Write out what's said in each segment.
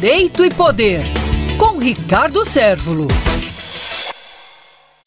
Direito e Poder, com Ricardo Sérvulo.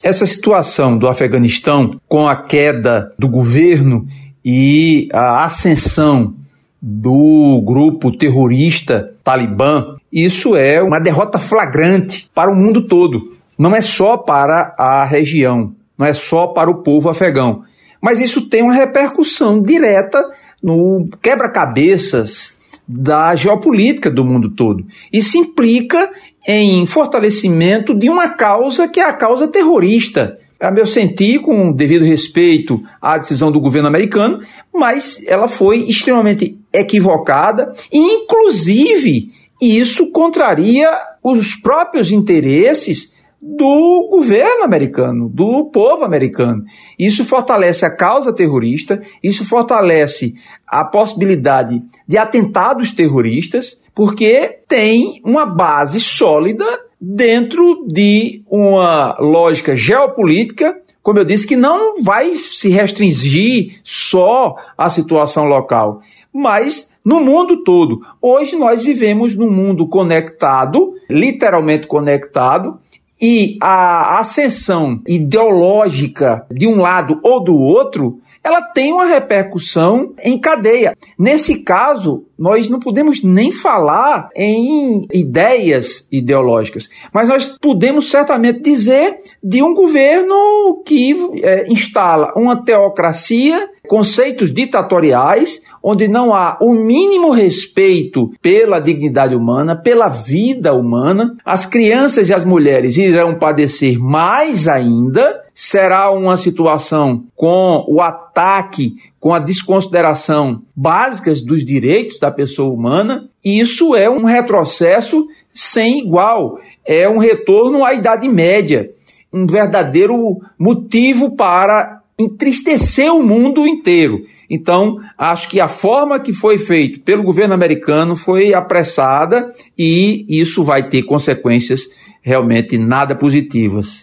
Essa situação do Afeganistão, com a queda do governo e a ascensão do grupo terrorista Talibã, isso é uma derrota flagrante para o mundo todo. Não é só para a região, não é só para o povo afegão, mas isso tem uma repercussão direta no quebra-cabeças da geopolítica do mundo todo. Isso implica em fortalecimento de uma causa que é a causa terrorista. A meu sentir, com devido respeito à decisão do governo americano, mas ela foi extremamente equivocada e, inclusive, isso contraria os próprios interesses do governo americano, do povo americano. Isso fortalece a causa terrorista, isso fortalece a possibilidade de atentados terroristas, porque tem uma base sólida dentro de uma lógica geopolítica, como eu disse, que não vai se restringir só à situação local, mas no mundo todo. Hoje nós vivemos num mundo conectado, literalmente conectado, e a ascensão ideológica de um lado ou do outro, ela tem uma repercussão em cadeia. Nesse caso, nós não podemos nem falar em ideias ideológicas, mas nós podemos certamente dizer de um governo que é, instala uma teocracia, conceitos ditatoriais, onde não há o mínimo respeito pela dignidade humana, pela vida humana, as crianças e as mulheres irão padecer mais ainda. Será uma situação com o ataque, com a desconsideração básicas dos direitos da pessoa humana. Isso é um retrocesso sem igual. É um retorno à Idade Média um verdadeiro motivo para entristecer o mundo inteiro. Então, acho que a forma que foi feito pelo governo americano foi apressada e isso vai ter consequências realmente nada positivas.